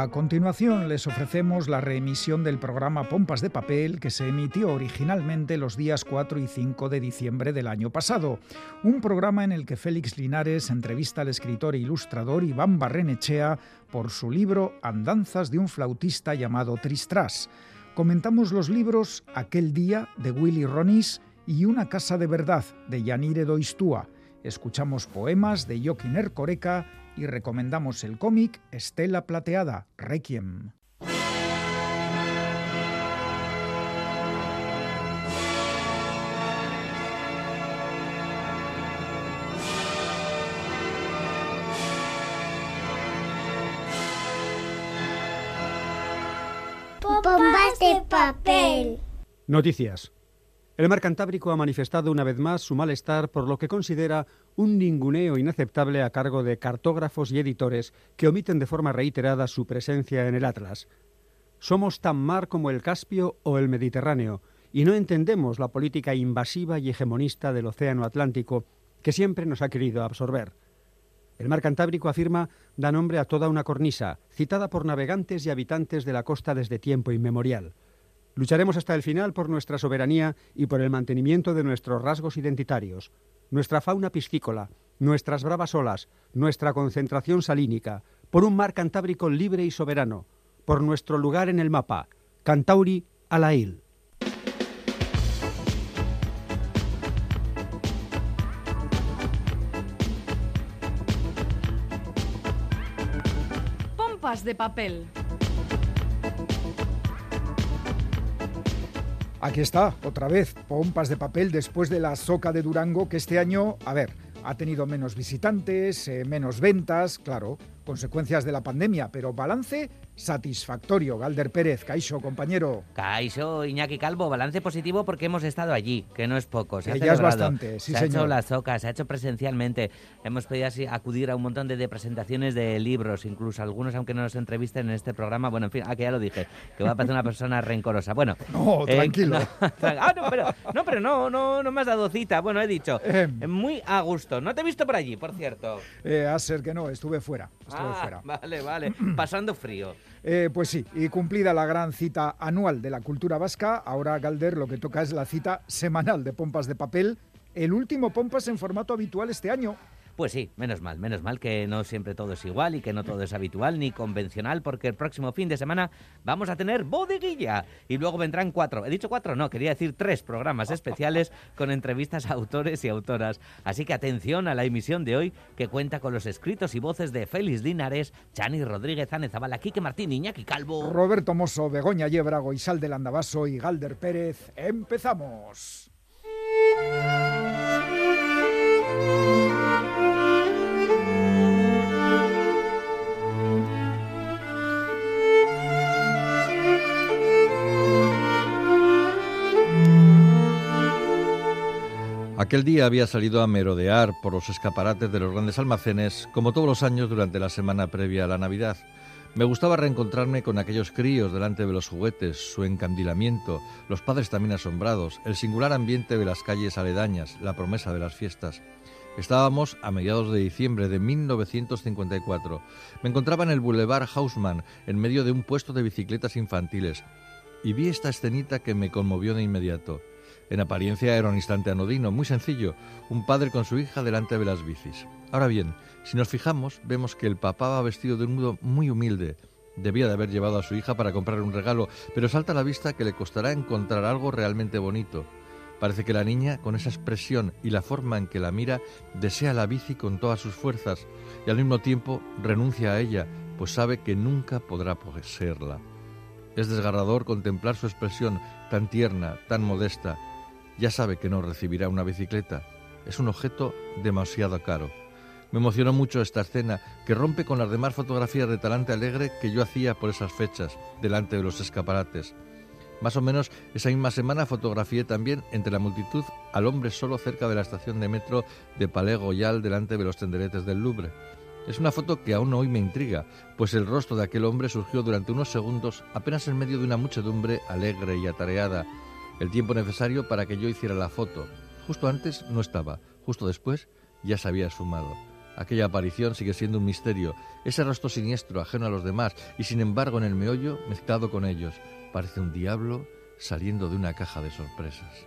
A continuación les ofrecemos la reemisión del programa Pompas de Papel que se emitió originalmente los días 4 y 5 de diciembre del año pasado. Un programa en el que Félix Linares entrevista al escritor e ilustrador Iván Barrenechea por su libro Andanzas de un flautista llamado Tristras. Comentamos los libros Aquel día de Willy Ronis y Una casa de verdad de Yanire Doistúa. Escuchamos poemas de Joaquín Ercoreca y recomendamos el cómic Estela Plateada, Requiem. Bombas de papel. Noticias. El mar Cantábrico ha manifestado una vez más su malestar por lo que considera un ninguneo inaceptable a cargo de cartógrafos y editores que omiten de forma reiterada su presencia en el Atlas. Somos tan mar como el Caspio o el Mediterráneo, y no entendemos la política invasiva y hegemonista del Océano Atlántico que siempre nos ha querido absorber. El mar Cantábrico, afirma, da nombre a toda una cornisa, citada por navegantes y habitantes de la costa desde tiempo inmemorial. Lucharemos hasta el final por nuestra soberanía y por el mantenimiento de nuestros rasgos identitarios, nuestra fauna piscícola, nuestras bravas olas, nuestra concentración salínica, por un mar cantábrico libre y soberano, por nuestro lugar en el mapa, Cantauri a la il. Pompas de papel. Aquí está, otra vez, pompas de papel después de la soca de Durango, que este año, a ver, ha tenido menos visitantes, eh, menos ventas, claro, consecuencias de la pandemia, pero balance satisfactorio. Galder Pérez, Caixo, compañero. Caixo, Iñaki Calvo, balance positivo porque hemos estado allí, que no es poco. Se ha ya es bastante, sí, se señor. ha hecho la soca, se ha hecho presencialmente. Hemos podido así acudir a un montón de, presentaciones de libros, incluso algunos, aunque no nos entrevisten en este programa. Bueno, en fin, aquí ya lo dije, que va a parecer una persona rencorosa. Bueno, no, eh, tranquilo. ah, no, pero, no, pero no, no, no me has dado cita. Bueno, he dicho, em. muy a gusto. No te he visto por allí, por cierto. Eh, a ser que no, estuve fuera. Estuve ah, fuera. Vale, vale, pasando frío. Eh, pues sí, y cumplida la gran cita anual de la cultura vasca, ahora Galder lo que toca es la cita semanal de Pompas de Papel, el último Pompas en formato habitual este año. Pues sí, menos mal, menos mal que no siempre todo es igual y que no todo es habitual ni convencional, porque el próximo fin de semana vamos a tener bodeguilla y luego vendrán cuatro, he dicho cuatro, no, quería decir tres programas especiales con entrevistas a autores y autoras. Así que atención a la emisión de hoy que cuenta con los escritos y voces de Félix Linares, Chani Rodríguez Anezabala, Quique Martín, Iñaki Calvo, Roberto Mosso, Begoña Yebrago, Isal del Andabaso y Galder Pérez. ¡Empezamos! Aquel día había salido a merodear por los escaparates de los grandes almacenes, como todos los años durante la semana previa a la Navidad. Me gustaba reencontrarme con aquellos críos delante de los juguetes, su encandilamiento, los padres también asombrados, el singular ambiente de las calles aledañas, la promesa de las fiestas. Estábamos a mediados de diciembre de 1954. Me encontraba en el Boulevard Haussmann, en medio de un puesto de bicicletas infantiles, y vi esta escenita que me conmovió de inmediato. En apariencia era un instante anodino, muy sencillo, un padre con su hija delante de las bicis. Ahora bien, si nos fijamos, vemos que el papá va vestido de un modo muy humilde. Debía de haber llevado a su hija para comprar un regalo, pero salta a la vista que le costará encontrar algo realmente bonito. Parece que la niña, con esa expresión y la forma en que la mira, desea la bici con todas sus fuerzas y al mismo tiempo renuncia a ella, pues sabe que nunca podrá poseerla. Es desgarrador contemplar su expresión tan tierna, tan modesta, ya sabe que no recibirá una bicicleta. Es un objeto demasiado caro. Me emocionó mucho esta escena que rompe con las demás fotografías de talante alegre que yo hacía por esas fechas, delante de los escaparates. Más o menos esa misma semana fotografié también entre la multitud al hombre solo cerca de la estación de metro de Palais Royal delante de los tenderetes del Louvre. Es una foto que aún hoy me intriga, pues el rostro de aquel hombre surgió durante unos segundos apenas en medio de una muchedumbre alegre y atareada, el tiempo necesario para que yo hiciera la foto. Justo antes no estaba, justo después ya se había sumado. Aquella aparición sigue siendo un misterio, ese rostro siniestro, ajeno a los demás, y sin embargo en el meollo, mezclado con ellos, parece un diablo saliendo de una caja de sorpresas.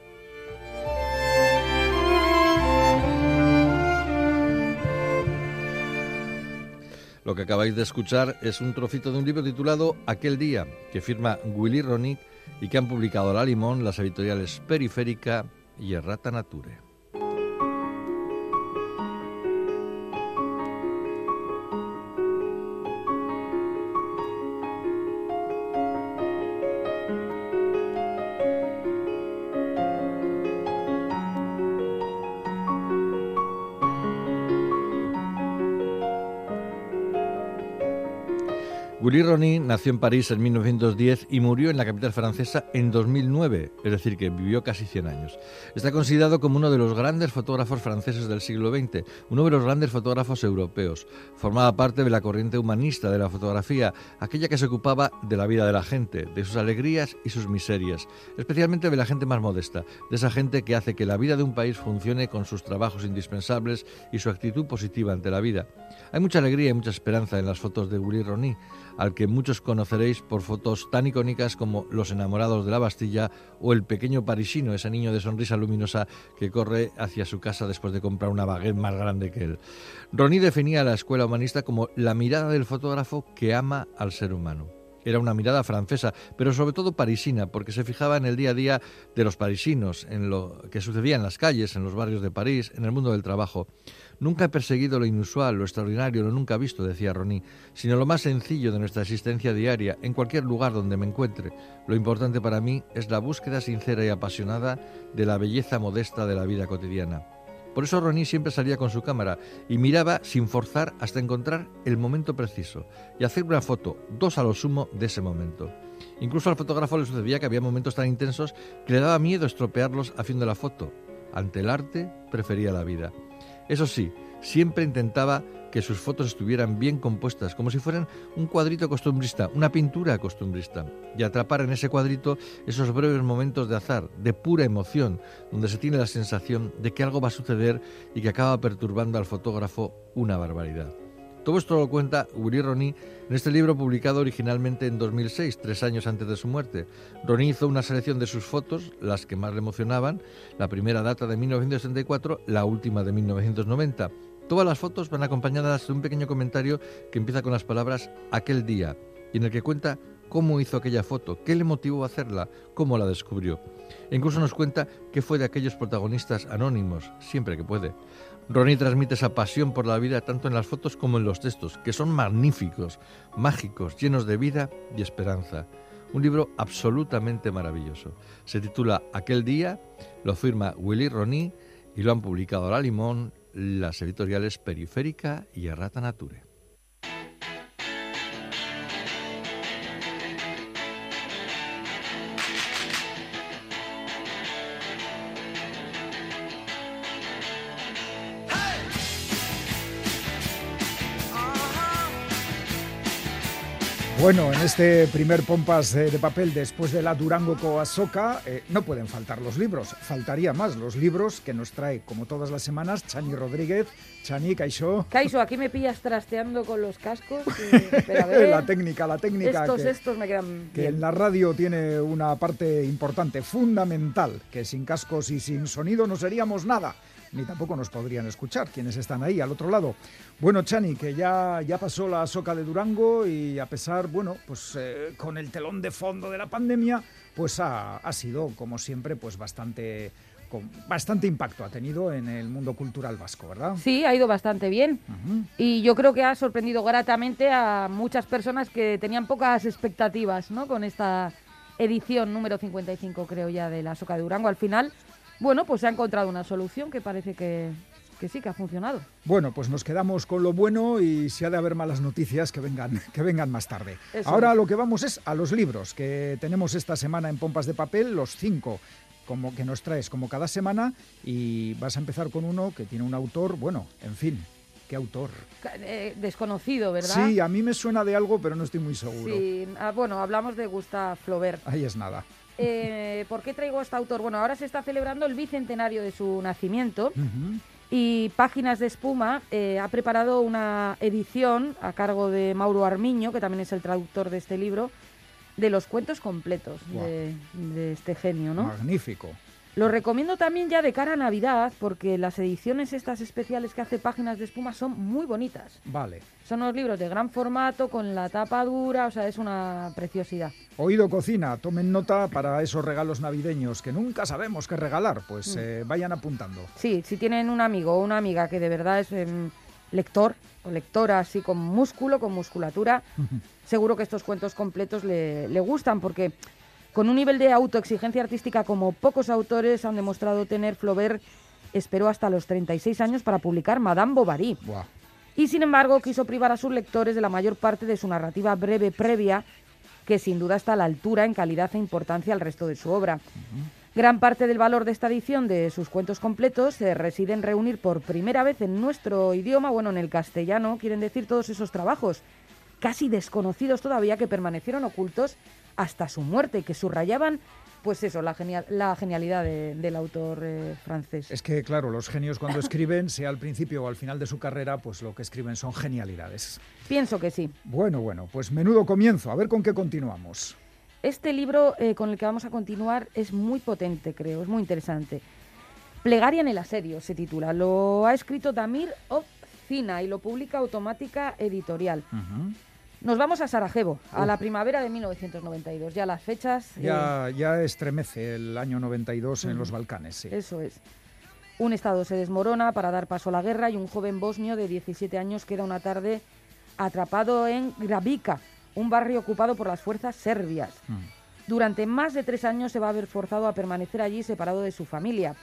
Lo que acabáis de escuchar es un trocito de un libro titulado Aquel día, que firma Willy Ronick y que han publicado La Limón, las editoriales Periférica y Errata Nature. Willy Rony nació en París en 1910 y murió en la capital francesa en 2009, es decir, que vivió casi 100 años. Está considerado como uno de los grandes fotógrafos franceses del siglo XX, uno de los grandes fotógrafos europeos. Formaba parte de la corriente humanista de la fotografía, aquella que se ocupaba de la vida de la gente, de sus alegrías y sus miserias, especialmente de la gente más modesta, de esa gente que hace que la vida de un país funcione con sus trabajos indispensables y su actitud positiva ante la vida. Hay mucha alegría y mucha esperanza en las fotos de Willy Rony al que muchos conoceréis por fotos tan icónicas como Los enamorados de la Bastilla o El pequeño parisino, ese niño de sonrisa luminosa que corre hacia su casa después de comprar una baguette más grande que él. Ronnie definía a la escuela humanista como la mirada del fotógrafo que ama al ser humano. Era una mirada francesa, pero sobre todo parisina, porque se fijaba en el día a día de los parisinos, en lo que sucedía en las calles, en los barrios de París, en el mundo del trabajo. Nunca he perseguido lo inusual, lo extraordinario, lo nunca visto, decía Ronnie, sino lo más sencillo de nuestra existencia diaria, en cualquier lugar donde me encuentre. Lo importante para mí es la búsqueda sincera y apasionada de la belleza modesta de la vida cotidiana. Por eso Ronnie siempre salía con su cámara y miraba sin forzar hasta encontrar el momento preciso y hacer una foto, dos a lo sumo, de ese momento. Incluso al fotógrafo le sucedía que había momentos tan intensos que le daba miedo estropearlos haciendo la foto. Ante el arte prefería la vida. Eso sí, siempre intentaba que sus fotos estuvieran bien compuestas, como si fueran un cuadrito costumbrista, una pintura costumbrista, y atrapar en ese cuadrito esos breves momentos de azar, de pura emoción, donde se tiene la sensación de que algo va a suceder y que acaba perturbando al fotógrafo una barbaridad. Todo esto lo cuenta Uri Roni en este libro publicado originalmente en 2006, tres años antes de su muerte. Roni hizo una selección de sus fotos, las que más le emocionaban. La primera data de 1964, la última de 1990. Todas las fotos van acompañadas de un pequeño comentario que empieza con las palabras aquel día y en el que cuenta cómo hizo aquella foto, qué le motivó a hacerla, cómo la descubrió. E incluso nos cuenta qué fue de aquellos protagonistas anónimos, siempre que puede. Ronnie transmite esa pasión por la vida tanto en las fotos como en los textos, que son magníficos, mágicos, llenos de vida y esperanza. Un libro absolutamente maravilloso. Se titula Aquel día, lo firma Willy Ronnie y lo han publicado La Limón, las editoriales Periférica y Errata Nature. Bueno, en este primer pompas de, de papel después de la Durango Coasoca eh, no pueden faltar los libros. Faltaría más los libros que nos trae, como todas las semanas, Chani Rodríguez. Chani, Caixo. Caixo, aquí me pillas trasteando con los cascos. y- pero a ver, la técnica, la técnica. estos, que, estos me quedan que bien. en la radio tiene una parte importante, fundamental, que sin cascos y sin sonido no seríamos nada. Ni tampoco nos podrían escuchar quienes están ahí al otro lado. Bueno, Chani, que ya, ya pasó la soca de Durango y a pesar, bueno, pues eh, con el telón de fondo de la pandemia, pues ha, ha sido, como siempre, pues bastante, con bastante impacto ha tenido en el mundo cultural vasco, ¿verdad? Sí, ha ido bastante bien. Y yo creo que ha sorprendido gratamente a muchas personas que tenían pocas expectativas ¿no? con esta edición número 55, creo ya, de la Soca de Durango. Al final, bueno, pues se ha encontrado una solución que parece que, que sí, que ha funcionado. Bueno, pues nos quedamos con lo bueno y si ha de haber malas noticias que vengan, que vengan más tarde. Eso Ahora lo que vamos es a los libros que tenemos esta semana en Pompas de Papel, los cinco como que nos traes como cada semana y vas a empezar con uno que tiene un autor, bueno, en fin, ¿qué autor? Eh, desconocido, ¿verdad? Sí, a mí me suena de algo, pero no estoy muy seguro. Sí, ah, bueno, hablamos de Gustave Flaubert. Ahí es nada. Eh, ¿Por qué traigo a este autor? Bueno, ahora se está celebrando el bicentenario de su nacimiento. Y Páginas de Espuma eh, ha preparado una edición a cargo de Mauro Armiño, que también es el traductor de este libro, de los cuentos completos de, de este genio, ¿no? Magnífico. Lo recomiendo también ya de cara a Navidad, porque las ediciones estas especiales que hace Páginas de Espuma son muy bonitas. Vale. Son unos libros de gran formato, con la tapa dura, o sea, es una preciosidad. Oído cocina, tomen nota para esos regalos navideños que nunca sabemos qué regalar, pues eh, vayan apuntando. Sí, si tienen un amigo o una amiga que de verdad es em, lector o lectora así con músculo, con musculatura, seguro que estos cuentos completos le, le gustan porque con un nivel de autoexigencia artística como pocos autores han demostrado tener, Flaubert esperó hasta los 36 años para publicar Madame Bovary. Buah. Y sin embargo quiso privar a sus lectores de la mayor parte de su narrativa breve previa, que sin duda está a la altura en calidad e importancia al resto de su obra. Gran parte del valor de esta edición de sus cuentos completos se reside en reunir por primera vez en nuestro idioma, bueno, en el castellano, quieren decir todos esos trabajos, casi desconocidos todavía, que permanecieron ocultos hasta su muerte, que subrayaban, pues eso, la, genial, la genialidad de- del autor eh, francés. Es que, claro, los genios cuando escriben, sea al principio o al final de su carrera, pues lo que escriben son genialidades. Pienso que sí. Bueno, bueno, pues menudo comienzo. A ver con qué continuamos. Este libro eh, con el que vamos a continuar es muy potente, creo, es muy interesante. Plegaria en el asedio se titula. Lo ha escrito Damir Obcina y lo publica Automática Editorial. Nos vamos a Sarajevo, a la primavera de 1992. Ya las fechas. eh, Ya, estremece el año 92 en los Balcanes, sí. Eso es. Un estado se desmorona para dar paso a la guerra y un joven bosnio de 17 años queda una tarde atrapado en Gravica, un barrio ocupado por las fuerzas serbias. Durante más de tres años se va a ver forzado a permanecer allí separado de su familia.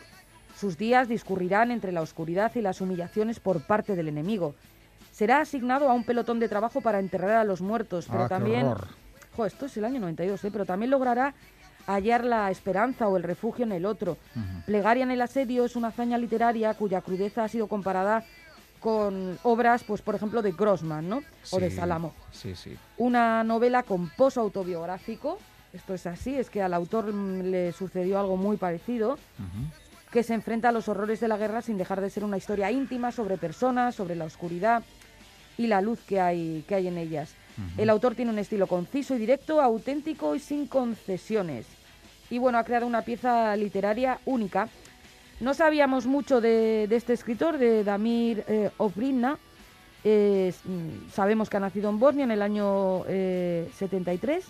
Sus días discurrirán entre la oscuridad y las humillaciones por parte del enemigo. Será asignado a un pelotón de trabajo para enterrar a los muertos, pero Ah, también... Jo, esto es el año 92, ¿eh? pero también logrará hallar la esperanza o el refugio en el otro. Plegaria en el asedio es una hazaña literaria cuya crudeza ha sido comparada con obras, pues por ejemplo, de Grossman, ¿no? O de Salamo. Sí, sí. Una novela con pozo autobiográfico, esto es así, es que al autor mm, le sucedió algo muy parecido, que se enfrenta a los horrores de la guerra sin dejar de ser una historia íntima sobre personas, sobre la oscuridad y la luz que hay, que hay en ellas. El autor tiene un estilo conciso y directo, auténtico y sin concesiones. Y bueno, ha creado una pieza literaria única. No sabíamos mucho de, de este escritor, de Damir eh. Eh, s- mm, sabemos que ha nacido en Bosnia en el año eh, 73.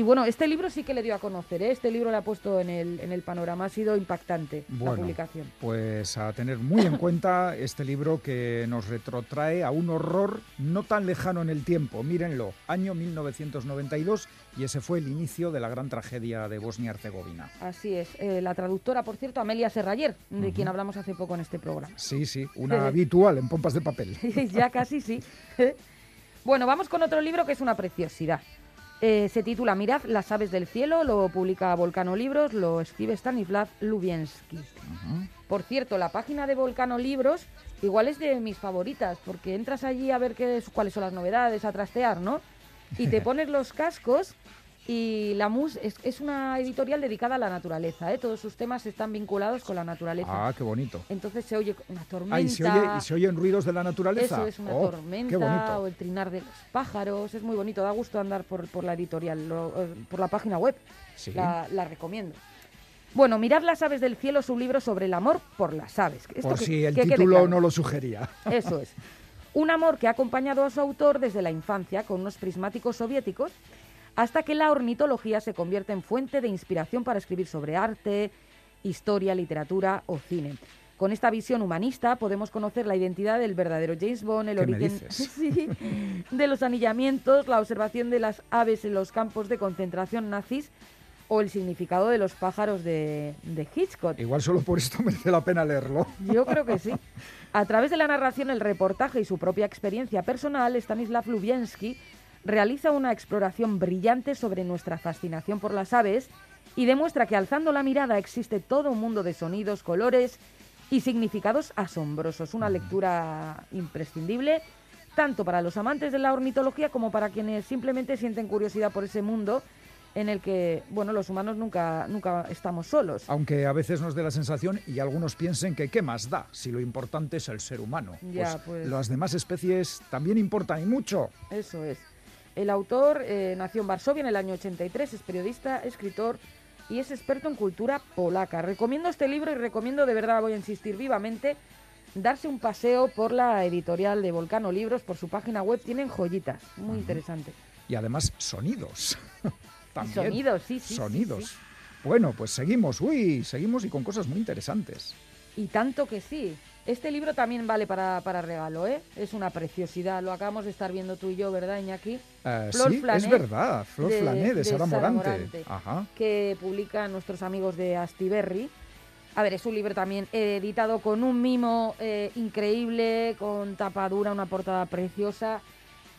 Y bueno, este libro sí que le dio a conocer, ¿eh? este libro le ha puesto en el, en el panorama, ha sido impactante la publicación. pues a tener muy en cuenta este libro que nos retrotrae a un horror no tan lejano en el tiempo. Mírenlo, año 1992 y ese fue el inicio de la gran tragedia de Bosnia-Herzegovina. Así es. Eh, la traductora, por cierto, Amelia Serrayer, de quien hablamos hace poco en este programa. Sí, sí, una habitual en pompas de papel. ya casi sí. bueno, vamos con otro libro que es una preciosidad. Eh, se titula Mirad las aves del cielo, lo publica Volcano Libros, lo escribe Stanislav Lubienski. Por cierto, la página de Volcano Libros igual es de mis favoritas, porque entras allí a ver qué es- cuáles son las novedades, a trastear, ¿no? Y te pones los cascos y la mus es, es una editorial dedicada a la naturaleza, ¿eh? Todos sus temas están vinculados con la naturaleza. Ah, qué bonito. Entonces se oye una tormenta. Ah, ¿y se, oye, y se oyen ruidos de la naturaleza? Eso es una Oh, tormenta o el trinar de los pájaros. Es muy bonito, da gusto andar por, por la editorial, lo- eh, por la página web. Sí. La, la recomiendo. Bueno, Mirad las aves del cielo, su libro sobre el amor por las aves. Esto Por que- si el que título claro. no lo sugería. Eso es. Un amor que ha acompañado a su autor desde la infancia con unos prismáticos soviéticos hasta que la ornitología se convierte en fuente de inspiración para escribir sobre arte, historia, literatura o cine. Con esta visión humanista podemos conocer la identidad del verdadero James Bond, el ¿Qué me origen sí, de los anillamientos, la observación de las aves en los campos de concentración nazis o el significado de los pájaros de, de Hitchcock. Igual solo por esto merece la pena leerlo. Yo creo que sí. A través de la narración, el reportaje y su propia experiencia personal, Stanislav Lubienski realiza una exploración brillante sobre nuestra fascinación por las aves y demuestra que alzando la mirada existe todo un mundo de sonidos, colores y significados asombrosos. Una lectura imprescindible tanto para los amantes de la ornitología como para quienes simplemente sienten curiosidad por ese mundo en el que, bueno, los humanos nunca, nunca estamos solos. Aunque a veces nos dé la sensación y algunos piensen que qué más da si lo importante es el ser humano. Ya, pues. Las demás especies también importan y mucho. Eso es. El autor eh, nació en Varsovia en el año 83, es periodista, escritor y es experto en cultura polaca. Recomiendo este libro y recomiendo, de verdad, voy a insistir vivamente, darse un paseo por la editorial de Volcano Libros, por su página web. Tienen joyitas, muy interesante. Y además sonidos. También. Sonidos, sí, sí, sí, Sonidos. sí. Bueno, pues seguimos. Uy, seguimos y con cosas muy interesantes. Y tanto que sí. Este libro también vale para, para regalo, ¿eh? Es una preciosidad. Lo acabamos de estar viendo tú y yo, ¿verdad, Iñaki? Eh, Flor sí, es verdad. Flor de- Flané de, de Sara Sara Morante. Morante. Ajá. que publican nuestros amigos de Astiberri. A ver, es un libro también editado con un mimo eh, increíble, con tapadura, una portada preciosa.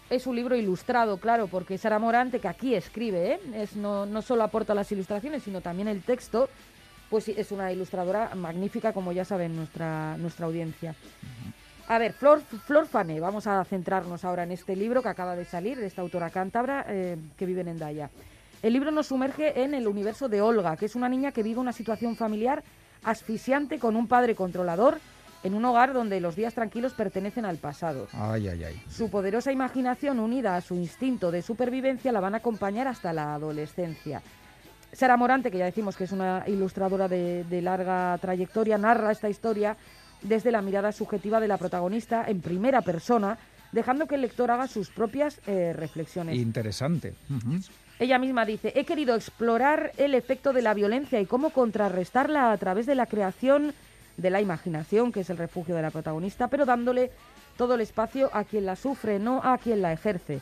Es un libro ilustrado, claro, porque Sara Morante, que aquí escribe, ¿eh? es, no, no solo aporta las ilustraciones, sino también el texto, pues sí, es una ilustradora magnífica, como ya saben nuestra, nuestra audiencia. A ver, Flor, Flor Fané, vamos a centrarnos ahora en este libro que acaba de salir, de esta autora cántabra eh, que vive en Endaya. El libro nos sumerge en el universo de Olga, que es una niña que vive una situación familiar asfixiante con un padre controlador en un hogar donde los días tranquilos pertenecen al pasado. Ay, ay, ay. Su poderosa imaginación unida a su instinto de supervivencia la van a acompañar hasta la adolescencia. Sara Morante, que ya decimos que es una ilustradora de, de larga trayectoria, narra esta historia desde la mirada subjetiva de la protagonista en primera persona, dejando que el lector haga sus propias eh, reflexiones. Interesante. Ella misma dice, he querido explorar el efecto de la violencia y cómo contrarrestarla a través de la creación de la imaginación, que es el refugio de la protagonista, pero dándole todo el espacio a quien la sufre, no a quien la ejerce.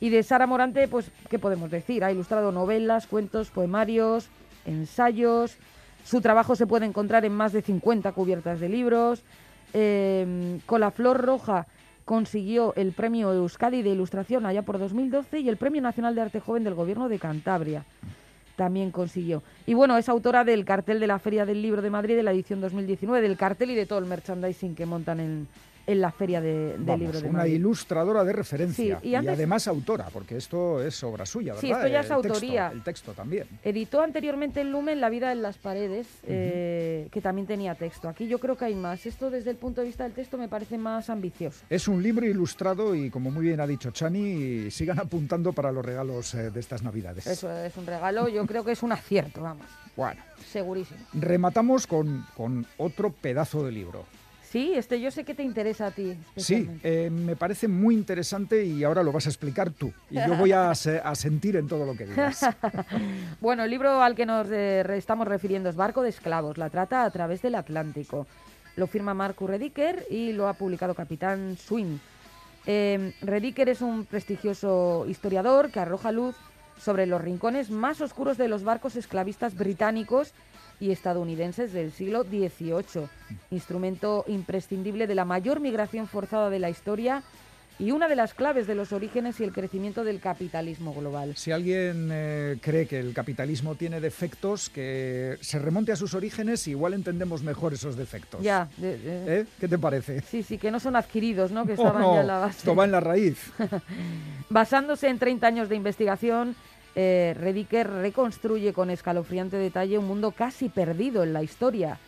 Y de Sara Morante, pues, ¿qué podemos decir? Ha ilustrado novelas, cuentos, poemarios, ensayos. Su trabajo se puede encontrar en más de 50 cubiertas de libros. Eh, con la Flor Roja consiguió el premio Euskadi de Ilustración allá por 2012 y el Premio Nacional de Arte Joven del Gobierno de Cantabria. También consiguió. Y bueno, es autora del cartel de la Feria del Libro de Madrid de la edición 2019, del cartel y de todo el merchandising que montan en, en la Feria de, del Vamos, Libro de una Madrid. ilustradora de referencia Sí, y antes- además autora, porque esto es obra suya, ¿verdad? Sí, esto ya es El texto, autoría. el texto también. Editó anteriormente en Lumen La vida en las paredes, eh, que también tenía texto. Aquí yo creo que hay más. Esto desde el punto de vista del texto me parece más ambicioso. Es un libro ilustrado y, como muy bien ha dicho Chani, sigan apuntando para los regalos eh, de estas Navidades. Eso es un regalo, yo creo que es un acierto, vamos, Bueno, segurísimo. rematamos con, con otro pedazo de libro. Sí, este yo sé que te interesa a ti. Sí, eh, me parece muy interesante y ahora lo vas a explicar tú. Y yo voy a, a sentir en todo lo que digas. Bueno, el libro al que nos eh, estamos refiriendo es Barco de Esclavos, la trata a través del Atlántico. Lo firma Marco Rediker y lo ha publicado Capitán Swing. Eh, Rediker es un prestigioso historiador que arroja luz sobre los rincones más oscuros de los barcos esclavistas británicos y estadounidenses del siglo XVIII, instrumento imprescindible de la mayor migración forzada de la historia y una de las claves de los orígenes y el crecimiento del capitalismo global. Si alguien eh, cree que el capitalismo tiene defectos, que se remonte a sus orígenes, igual entendemos mejor esos defectos. Ya, ¿Eh? ¿Qué te parece? sí, sí, que no son adquiridos, ¿no? Que Oh, estaban no, ya en la base. esto va en la raíz. Basándose en 30 años de investigación, eh, Rediker reconstruye con escalofriante detalle un mundo casi perdido en la historia.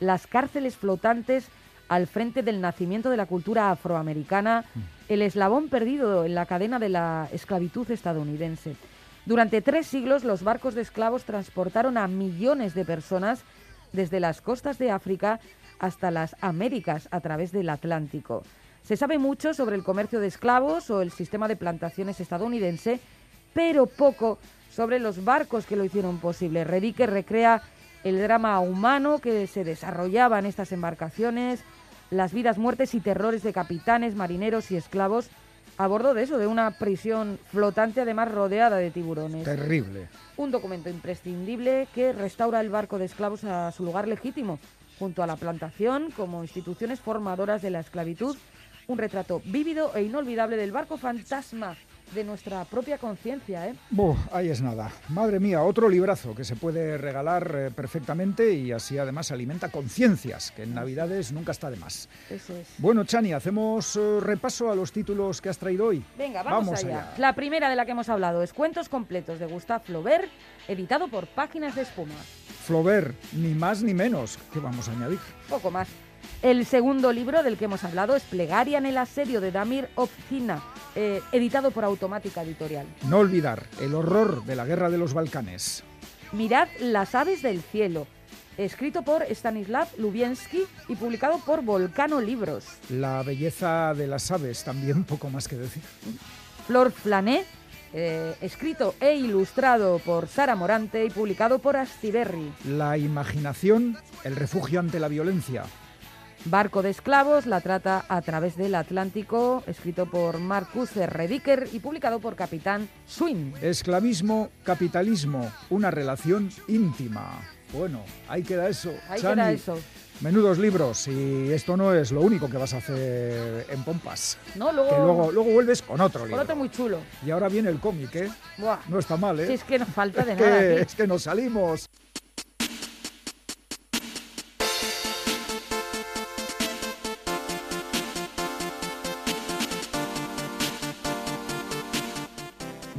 Las cárceles flotantes al frente del nacimiento de la cultura afroamericana, el eslabón perdido en la cadena de la esclavitud estadounidense. Durante tres siglos los barcos de esclavos transportaron a millones de personas desde las costas de África hasta las Américas a través del Atlántico. Se sabe mucho sobre el comercio de esclavos o el sistema de plantaciones estadounidense, pero poco sobre los barcos que lo hicieron posible. Redique recrea el drama humano que se desarrollaba en estas embarcaciones, las vidas, muertes y terrores de capitanes, marineros y esclavos a bordo de eso, de una prisión flotante además rodeada de tiburones. Terrible. Un documento imprescindible que restaura el barco de esclavos a su lugar legítimo, junto a la plantación como instituciones formadoras de la esclavitud. Un retrato vívido e inolvidable del barco fantasma de nuestra propia conciencia. ¿eh? Ahí es nada. Madre mía, otro librazo que se puede regalar eh, perfectamente y así además alimenta conciencias, que en Navidades nunca está de más. Eso es. Bueno, Chani, hacemos eh, repaso a los títulos que has traído hoy. Venga, vamos, allá. La primera de la que hemos hablado es Cuentos completos de Gustave Flaubert, editado por Páginas de Espuma. Flaubert, ni más ni menos. ¿Qué vamos a añadir? Poco más. El segundo libro del que hemos hablado es Plegaria en el asedio de Damir Opcina, eh, editado por Automática Editorial. No olvidar el horror de la guerra de los Balcanes. Mirad las aves del cielo, escrito por Stanislav Lubiensky y publicado por Volcano Libros. La belleza de las aves, también poco más que decir. Flor Flané, eh, escrito e ilustrado por Sara Morante y publicado por Astiberri. La imaginación, el refugio ante la violencia. Barco de esclavos, la trata a través del Atlántico, escrito por Marcus Rediker y publicado por Capitán Swing. Esclavismo, capitalismo, una relación íntima. Bueno, ahí queda eso. Ahí Chani. queda eso. Menudos libros y esto no es lo único que vas a hacer en Pompas. No, luego, Que luego, luego vuelves con otro libro. otro muy chulo. Y ahora viene el cómic, ¿eh? Buah. No está mal, ¿eh? Si es que no falta de Es nada. que, es que nos salimos.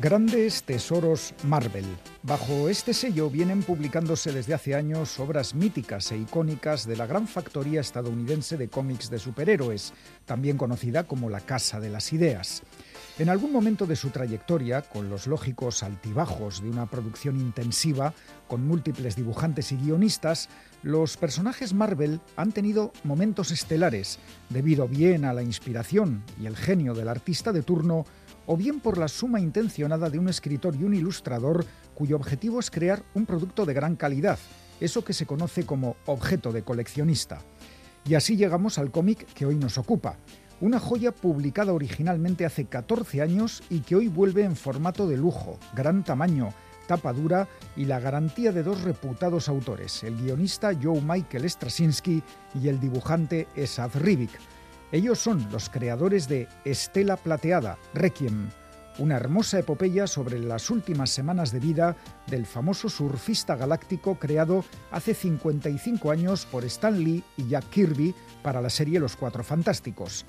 Grandes tesoros Marvel. Bajo este sello vienen publicándose desde hace años obras míticas e icónicas de la gran factoría estadounidense de cómics de superhéroes, también conocida como la Casa de las Ideas. En algún momento de su trayectoria, con los lógicos altibajos de una producción intensiva, con múltiples dibujantes y guionistas, los personajes Marvel han tenido momentos estelares, debido bien a la inspiración y el genio del artista de turno, o bien por la suma intencionada de un escritor y un ilustrador cuyo objetivo es crear un producto de gran calidad, eso que se conoce como objeto de coleccionista. Y así llegamos al cómic que hoy nos ocupa, una joya publicada originalmente hace 14 años y que hoy vuelve en formato de lujo, gran tamaño, tapa dura y la garantía de dos reputados autores, el guionista Joe Michael Straczynski y el dibujante Esad Rivik. Ellos son los creadores de Estela Plateada, Requiem, una hermosa epopeya sobre las últimas semanas de vida del famoso surfista galáctico creado hace 55 años por Stan Lee y Jack Kirby para la serie Los Cuatro Fantásticos.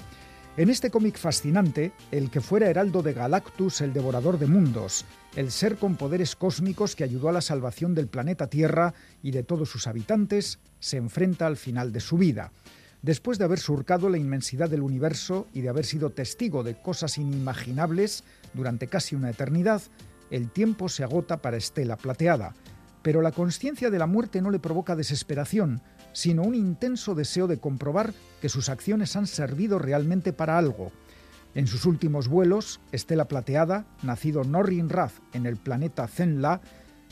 En este cómic fascinante, el que fuera heraldo de Galactus, el devorador de mundos, el ser con poderes cósmicos que ayudó a la salvación del planeta Tierra y de todos sus habitantes, se enfrenta al final de su vida. Después de haber surcado la inmensidad del universo y de haber sido testigo de cosas inimaginables durante casi una eternidad, el tiempo se agota para Estela Plateada. Pero la conciencia de la muerte no le provoca desesperación, sino un intenso deseo de comprobar que sus acciones han servido realmente para algo. En sus últimos vuelos, Estela Plateada, nacido Norrin Rath en el planeta Zenla,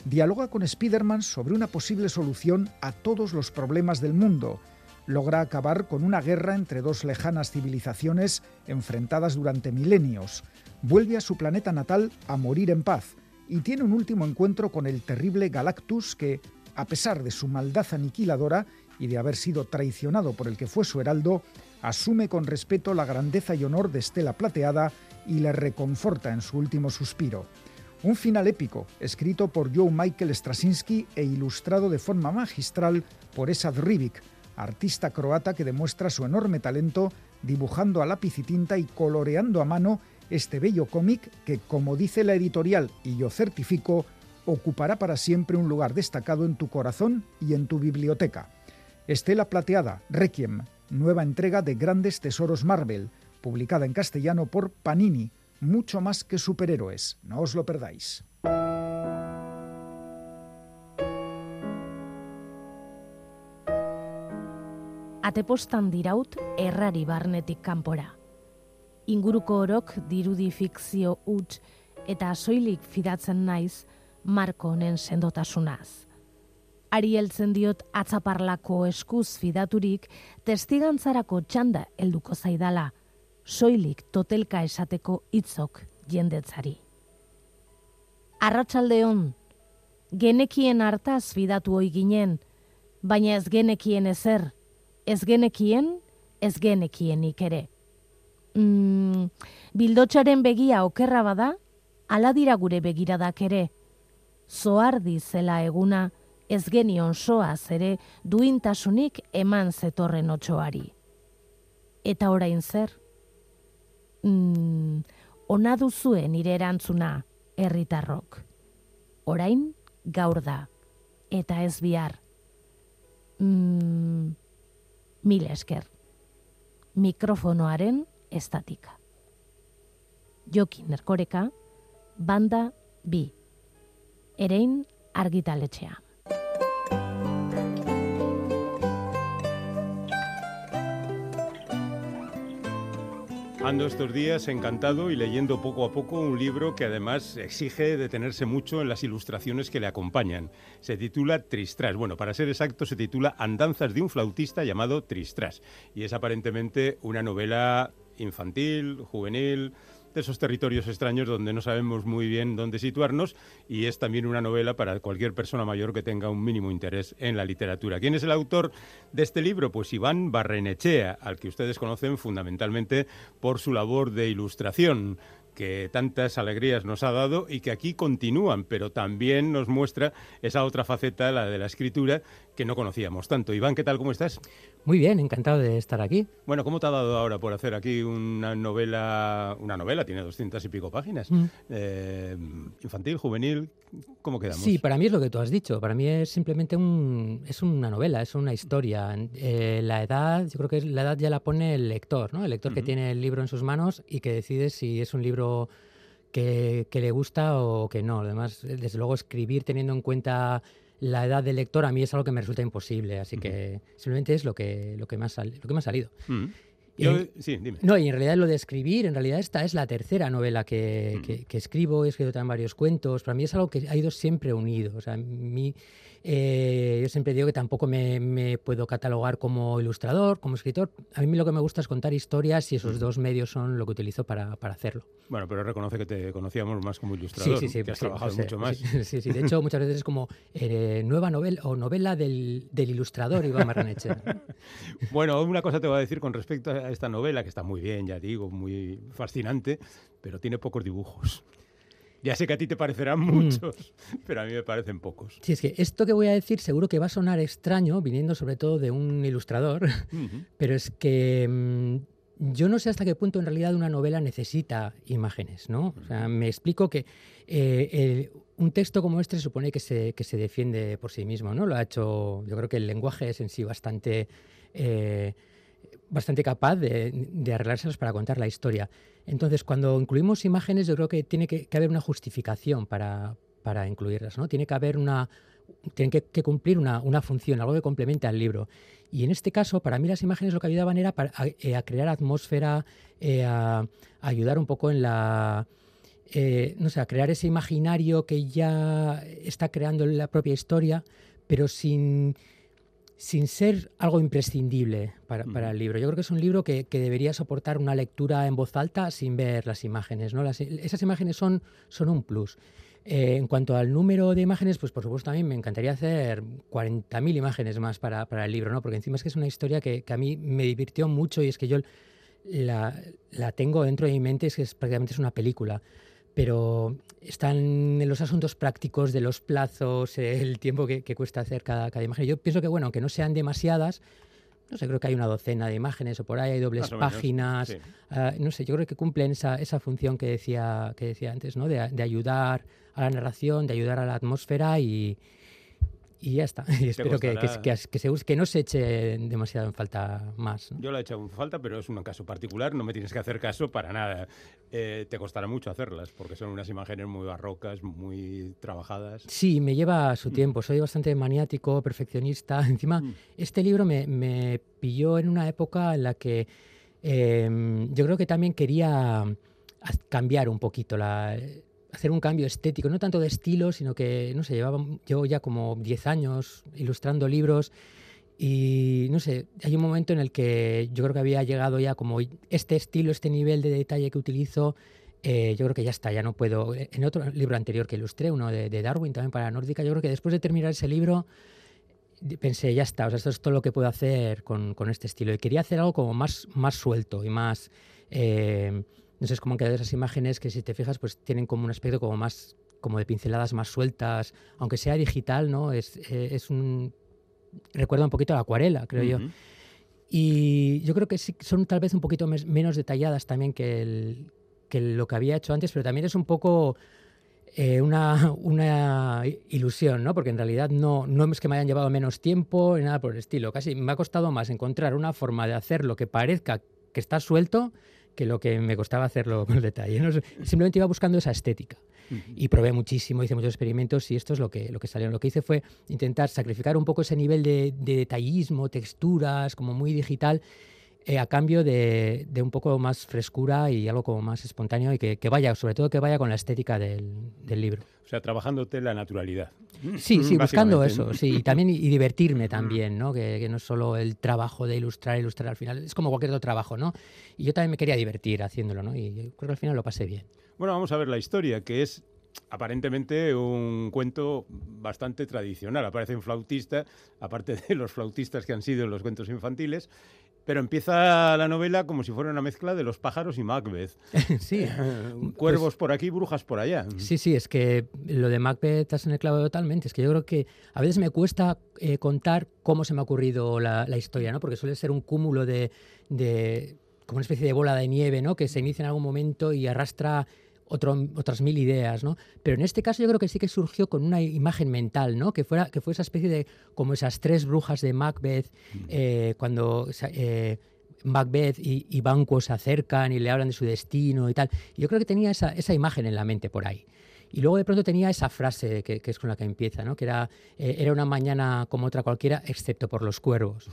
dialoga con Spider-Man sobre una posible solución a todos los problemas del mundo. Logra acabar con una guerra entre dos lejanas civilizaciones enfrentadas durante milenios. Vuelve a su planeta natal a morir en paz y tiene un último encuentro con el terrible Galactus que, a pesar de su maldad aniquiladora y de haber sido traicionado por el que fue su heraldo, asume con respeto la grandeza y honor de Estela Plateada y le reconforta en su último suspiro. Un final épico, escrito por Joe Michael Straczynski e ilustrado de forma magistral por Esad Rivik, artista croata que demuestra su enorme talento dibujando a lápiz y tinta y coloreando a mano este bello cómic que, como dice la editorial y yo certifico, ocupará para siempre un lugar destacado en tu corazón y en tu biblioteca. Estela Plateada, Requiem, nueva entrega de Grandes Tesoros Marvel, publicada en castellano por Panini, mucho más que superhéroes, no os lo perdáis. Atepostan diraut errari barnetik kanpora. Inguruko orok dirudi fikzio huts eta soilik fidatzen naiz marko honen sendotasunaz. Ari heltzen diot atzaparlako eskuz fidaturik testigantzarako txanda helduko zaidala, soilik totelka esateko hitzok jendetzari. Arratsaldeon, genekien hartaz fidatu ohi ginen, baina ez genekien ezer, ez genekien, ez genekienik ere. Mm, bildotxaren begia okerra bada, ala dira gure begiradak ere. Zoardi zela eguna, ez genion soaz ere duintasunik eman zetorren otxoari. Eta orain zer? Mm, ona duzuen nire erantzuna, herritarrok. Orain, gaur da. Eta ez bihar. Mm, mil esker. Mikrofonoaren estatika. Jokin erkoreka, banda bi. Erein argitaletxea. Ando estos días encantado y leyendo poco a poco un libro que además exige detenerse mucho en las ilustraciones que le acompañan. Se titula Tristras. Bueno, para ser exacto, se titula Andanzas de un flautista llamado Tristras. Y es aparentemente una novela infantil, juvenil, de esos territorios extraños donde no sabemos muy bien dónde situarnos y es también una novela para cualquier persona mayor que tenga un mínimo interés en la literatura. ¿Quién es el autor de este libro? Pues Iván Barrenechea, al que ustedes conocen fundamentalmente por su labor de ilustración que tantas alegrías nos ha dado y que aquí continúan, pero también nos muestra esa otra faceta, la de la escritura, que no conocíamos tanto. Iván, ¿qué tal? ¿Cómo estás? Muy bien, encantado de estar aquí. Bueno, ¿cómo te ha dado ahora por hacer aquí una novela? Una novela, tiene doscientas y pico páginas. Mm. Eh, infantil, juvenil, ¿cómo quedamos? Sí, para mí es lo que tú has dicho. Para mí es simplemente un, es una novela, es una historia. Eh, la edad, yo creo que la edad ya la pone el lector, ¿no? El lector que tiene el libro en sus manos y que decide si es un libro que, que le gusta o que no. Además, desde luego, escribir teniendo en cuenta la edad del lector a mí es algo que me resulta imposible. Así que simplemente es lo que, lo que, me, ha sal- lo que me ha salido. Mm. Y Yo- sí, dime. No, y en realidad lo de escribir, en realidad esta es la tercera novela que, Mm. que- que escribo, he escrito también varios cuentos, para mí es algo que ha ido siempre unido. O sea, mí, eh, yo siempre digo que tampoco me, me puedo catalogar como ilustrador, como escritor. A mí lo que me gusta es contar historias y esos dos medios son lo que utilizo para, para hacerlo. Bueno, pero reconoce que te conocíamos más como ilustrador, Sí, sí, sí. que has sí, trabajado sea, mucho más. Sí, sí, sí. De hecho, muchas veces es como eh, nueva novela o novela del, del ilustrador Iván Marranechea. Bueno, una cosa te voy a decir con respecto a esta novela, que está muy bien, ya digo, muy fascinante, pero tiene pocos dibujos. Ya sé que a ti te parecerán Mm. muchos, pero a mí me parecen pocos. Sí, es que esto que voy a decir seguro que va a sonar extraño, viniendo sobre todo de un ilustrador, pero es que mm, yo no sé hasta qué punto en realidad una novela necesita imágenes, ¿no? O sea, me explico que eh, el- un texto como este supone que se, que se defiende por sí mismo, ¿no? Lo ha hecho, yo creo que el lenguaje es en sí bastante... eh, bastante capaz de, de para contar la historia. Entonces, cuando incluimos imágenes, yo creo que tiene que, que haber una justificación para, para incluirlas, ¿no? Tiene que haber una, tienen que, que cumplir una, una función, algo que complemente al libro. Y en este caso, para mí las imágenes lo que ayudaban era para, a, eh, a crear atmósfera, eh, a, a ayudar un poco en la... eh, no sé, a crear ese imaginario que ya está creando la propia historia, pero sin, sin ser algo imprescindible para, para el libro. Yo creo que es un libro que, que debería soportar una lectura en voz alta sin ver las imágenes. ¿no? Las- esas imágenes son, son un plus. Eh, en cuanto al número de imágenes, pues por supuesto a mí me encantaría hacer 40.000 imágenes más para, para el libro, ¿no? porque encima es que es una historia que, que a mí me divirtió mucho y es que yo la, la tengo dentro de mi mente, es que es, prácticamente es una película pero están en los asuntos prácticos de los plazos, eh, el tiempo que, que cuesta hacer cada, cada imagen. Yo pienso que, bueno, aunque no sean demasiadas, no sé, creo que hay una docena de imágenes o por ahí, hay dobles páginas, sí. ah, no sé, yo creo que cumplen esa, esa función que decía, que decía antes, ¿no? De, de ayudar a la narración, de ayudar a la atmósfera y, y ya está. Y espero que, que, costará- que, que se use- que no se eche demasiado en falta más. ¿no? Yo la he echado en falta, pero es un caso particular, no me tienes que hacer caso para nada. Eh, te costará mucho hacerlas, porque son unas imágenes muy barrocas, muy trabajadas. Sí, me lleva Mm. su tiempo. Soy bastante maniático, perfeccionista. Encima, Mm. este libro me, me pilló en una época en la que eh, yo creo que también quería haz- cambiar un poquito, la, hacer un cambio estético, no tanto de estilo, sino que, no sé, llevaba, llevo ya como 10 años ilustrando libros y, no sé, hay un momento en el que yo creo que había llegado ya como este estilo, este nivel de detalle que utilizo, eh, yo creo que ya está, ya no puedo. En otro libro anterior que ilustré, uno de, de Darwin también para Nórdica, yo creo que después de terminar ese libro pensé, ya está, o sea, esto es todo lo que puedo hacer con, con este estilo. Y quería hacer algo como más, más suelto y más, eh, Entonces es como que esas imágenes que si te fijas pues tienen como un aspecto como más como de pinceladas más sueltas, aunque sea digital, ¿no? Es, eh, es un recuerda un poquito a la acuarela, creo yo. Y yo creo que sí son tal vez un poquito menos detalladas también que, el, que lo que había hecho antes, pero también es un poco eh, una, una, ilusión, ¿no? Porque en realidad no, no es que me hayan llevado menos tiempo ni nada por el estilo. Casi me ha costado más encontrar una forma de hacer lo que parezca que está suelto que lo que me costaba hacerlo con detalle. Simplemente iba buscando esa estética. Y probé muchísimo, hice muchos experimentos y esto es lo que, lo que salió. Lo que hice fue intentar sacrificar un poco ese nivel de, de detallismo, texturas, como muy digital, eh, a cambio de, un poco más frescura y algo como más espontáneo y que, vaya, sobre todo que vaya con la estética del, libro. O sea, trabajándote la naturalidad. Sí, sí, buscando eso, sí, y también y, divertirme también, ¿no? Que, no es solo el trabajo de ilustrar, ilustrar al final, es como cualquier otro trabajo, ¿no? Y yo también me quería divertir haciéndolo, ¿no? Y creo que al final lo pasé bien. Bueno, vamos a ver la historia, que es aparentemente un cuento bastante tradicional. Aparece un flautista, aparte de los flautistas que han sido en los cuentos infantiles, pero empieza la novela como si fuera una mezcla de los pájaros y Macbeth. sí. Cuervos pues por aquí, brujas por allá. Sí, sí, es que lo de Macbeth estás en el clavo totalmente. Es que yo creo que a veces me cuesta eh, contar cómo se me ha ocurrido la, historia, ¿no? Porque suele ser un cúmulo de, de, como una especie de bola de nieve, ¿no? Que se inicia en algún momento y arrastra otras mil ideas, ¿no? Pero en este caso yo creo que sí que surgió con una imagen mental, ¿no? Que fuera que fue esa especie de como esas tres brujas de Macbeth eh, cuando eh, Macbeth y, Banquo se acercan y le hablan de su destino y tal. yo creo que tenía esa, esa imagen en la mente por ahí. Y luego de pronto tenía esa frase que, es con la que empieza, ¿no? que era, eh, era una mañana como otra cualquiera, excepto por los cuervos.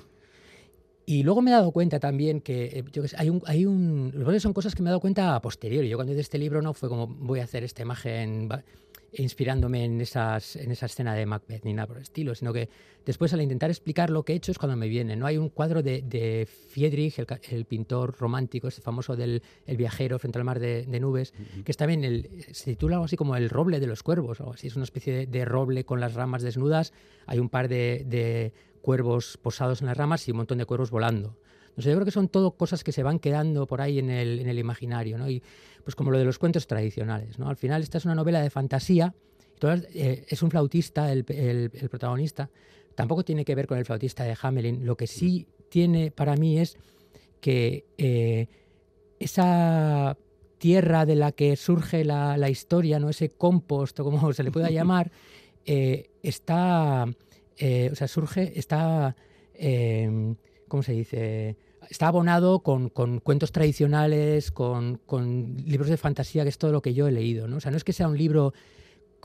Y luego me he dado cuenta también que, eh, yo que hay un, hay un, son cosas que me he dado cuenta a posteriori. Yo cuando hice este libro no fue como voy a hacer esta imagen inspirándome en, esas, en esa escena de Macbeth ni nada por el estilo, sino que después al intentar explicar lo que he hecho es cuando me viene. ¿no? Hay un cuadro de, de Friedrich, el, pintor romántico, este famoso del el viajero frente al mar de, nubes, que está bien, el, se titula algo así como El roble de los cuervos, o así, es una especie de, de roble con las ramas desnudas, hay un par de cuervos posados en las ramas y un montón de cuervos volando. Sé, yo creo que son todo cosas que se van quedando por ahí en el, en el imaginario, ¿no? Y pues como lo de los cuentos tradicionales, ¿no? Al final esta es una novela de fantasía, eh, es un flautista el, el, protagonista, tampoco tiene que ver con el flautista de Hamelin, lo que sí tiene para mí es que eh, esa tierra de la que surge la, la, historia, ¿no? ese compost o como se le pueda llamar, eh, está eh, o sea, surge, está, em, ¿cómo se dice? Está abonado con, cuentos tradicionales, con, libros de fantasía, que es todo lo que yo he leído, ¿no? O sea, no es que sea un libro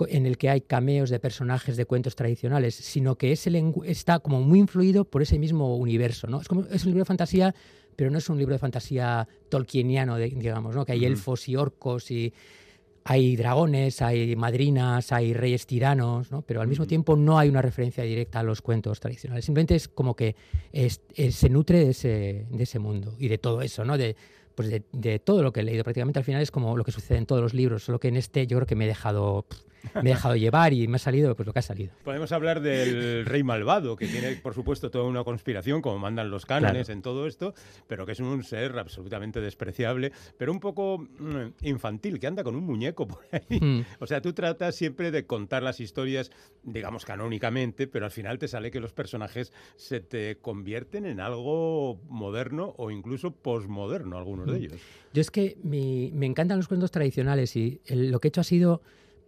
en el que hay cameos de personajes de cuentos tradicionales, sino que está como muy influido por ese mismo universo, ¿no? Es, como, es un libro de fantasía, pero no es un libro de fantasía tolkieniano, digamos, ¿no? Que hay elfos y orcos y hay dragones, hay madrinas, hay reyes tiranos, ¿no? pero al mismo tiempo no hay una referencia directa a los cuentos tradicionales. Simplemente es como que se nutre de ese, de ese, mundo y de todo eso, ¿no? De, pues de, todo lo que he leído. Prácticamente al final es como lo que sucede en todos los libros, solo que en este yo creo que me he dejado me he dejado llevar y me ha salido pues lo que ha salido. Podemos hablar del rey malvado, que tiene, por supuesto, toda una conspiración, como mandan los cánones en todo esto, pero que es un ser absolutamente despreciable, pero un poco mm, infantil, que anda con un muñeco por ahí. Hmm. O sea, tú tratas siempre de contar las historias, digamos, canónicamente, pero al final te sale que los personajes se te convierten en algo moderno o incluso posmoderno, algunos de hmm. ellos. Yo es que me encantan los cuentos tradicionales y lo que he hecho ha sido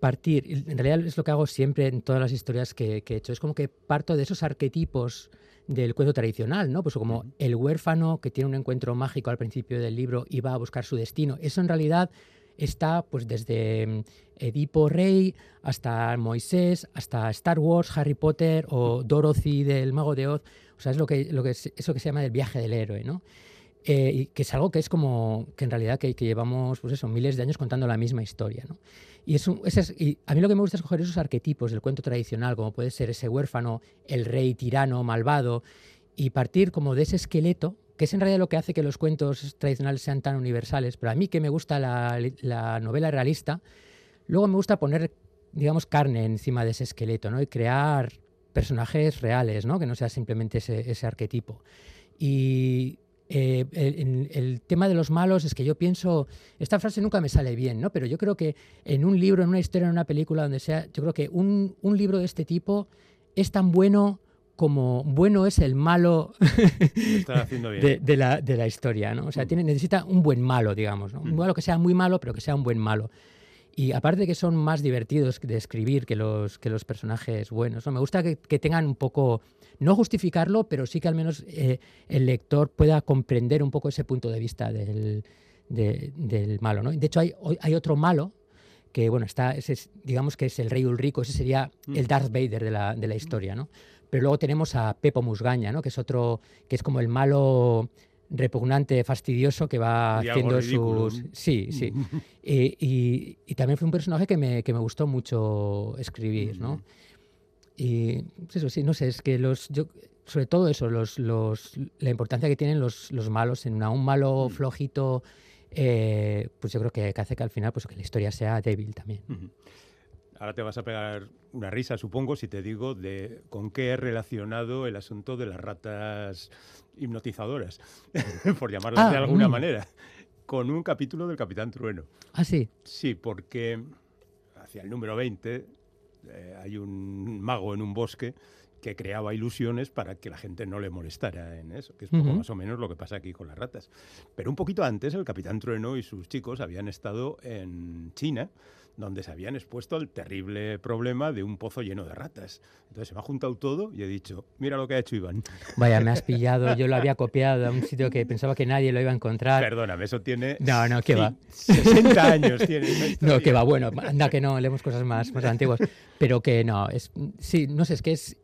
partir, en realidad es lo que hago siempre en todas las historias que, he hecho, es como que parto de esos arquetipos del cuento tradicional, ¿no? Pues como el huérfano que tiene un encuentro mágico al principio del libro y va a buscar su destino. Eso en realidad está pues desde mm, Edipo Rey hasta Moisés, hasta Star Wars, Harry Potter o Dorothy del Mago de Oz. O sea, es lo que, lo que eso que se llama el viaje del héroe, ¿no? Eh, y que es algo que es como que en realidad que, que, llevamos pues eso, miles de años contando la misma historia. ¿no? Y, es a mí lo que me gusta es coger esos arquetipos del cuento tradicional, como puede ser ese huérfano, el rey tirano, malvado, y partir como de ese esqueleto, que es en realidad lo que hace que los cuentos tradicionales sean tan universales. Pero a mí que me gusta la, la novela realista, luego me gusta poner, digamos, carne encima de ese esqueleto ¿no? y crear personajes reales, ¿no? que no sea simplemente ese, ese arquetipo. Y eh, el, el, tema de los malos es que yo pienso, esta frase nunca me sale bien, ¿no? Pero yo creo que en un libro, en una historia, en una película, donde sea, yo creo que un, un libro de este tipo es tan bueno como bueno es el malo de, de, la, de, la, historia, ¿no? O sea, mm. tiene, necesita un buen malo, digamos, ¿no? Un mm. malo que sea muy malo, pero que sea un buen malo. Y aparte de que son más divertidos de escribir que los, que los personajes buenos, ¿no? Me gusta que, que tengan un poco no justificarlo, pero sí que al menos eh, el lector pueda comprender un poco ese punto de vista del, del malo. ¿no? De hecho, hay, hay otro malo que, bueno, está, ese digamos que es el rey Ulrico, ese sería el mm. Darth Vader de la, de la historia, ¿no? Pero luego tenemos a Pepo Musgaña, ¿no? Que es otro, que es como el malo repugnante, fastidioso que va haciendo sus... Sí, sí. y, y, también fue un personaje que me, que me gustó mucho escribir, ¿no? Mm. Y pues eso sí, no sé, es que los, yo, sobre todo eso, los, los, la importancia que tienen los, los malos en una, un malo mm. flojito, eh, pues yo creo que, hace que al final pues que la historia sea débil también. Ahora te vas a pegar una risa, supongo, si te digo de con qué he relacionado el asunto de las ratas hipnotizadoras, por llamarlas de ah, alguna mm. manera, con un capítulo del Capitán Trueno. Ah, sí. Sí, porque hacia el número 20 eh, hay un mago en un bosque que creaba ilusiones para que la gente no le molestara en eso, que es poco más o menos lo que pasa aquí con las ratas. Pero un poquito antes, el Capitán Trueno y sus chicos habían estado en China, donde se habían expuesto al terrible problema de un pozo lleno de ratas. Entonces se me ha juntado todo y he dicho, mira lo que ha hecho Iván. Vaya, me has pillado, yo lo había copiado a un sitio que pensaba que nadie lo iba a encontrar. Perdóname, eso tiene... No, no, ¿qué va? 60 años tiene. No, que va, bueno, anda que no, leemos cosas más, más antiguas, pero que no, es, sí, no sé, es que es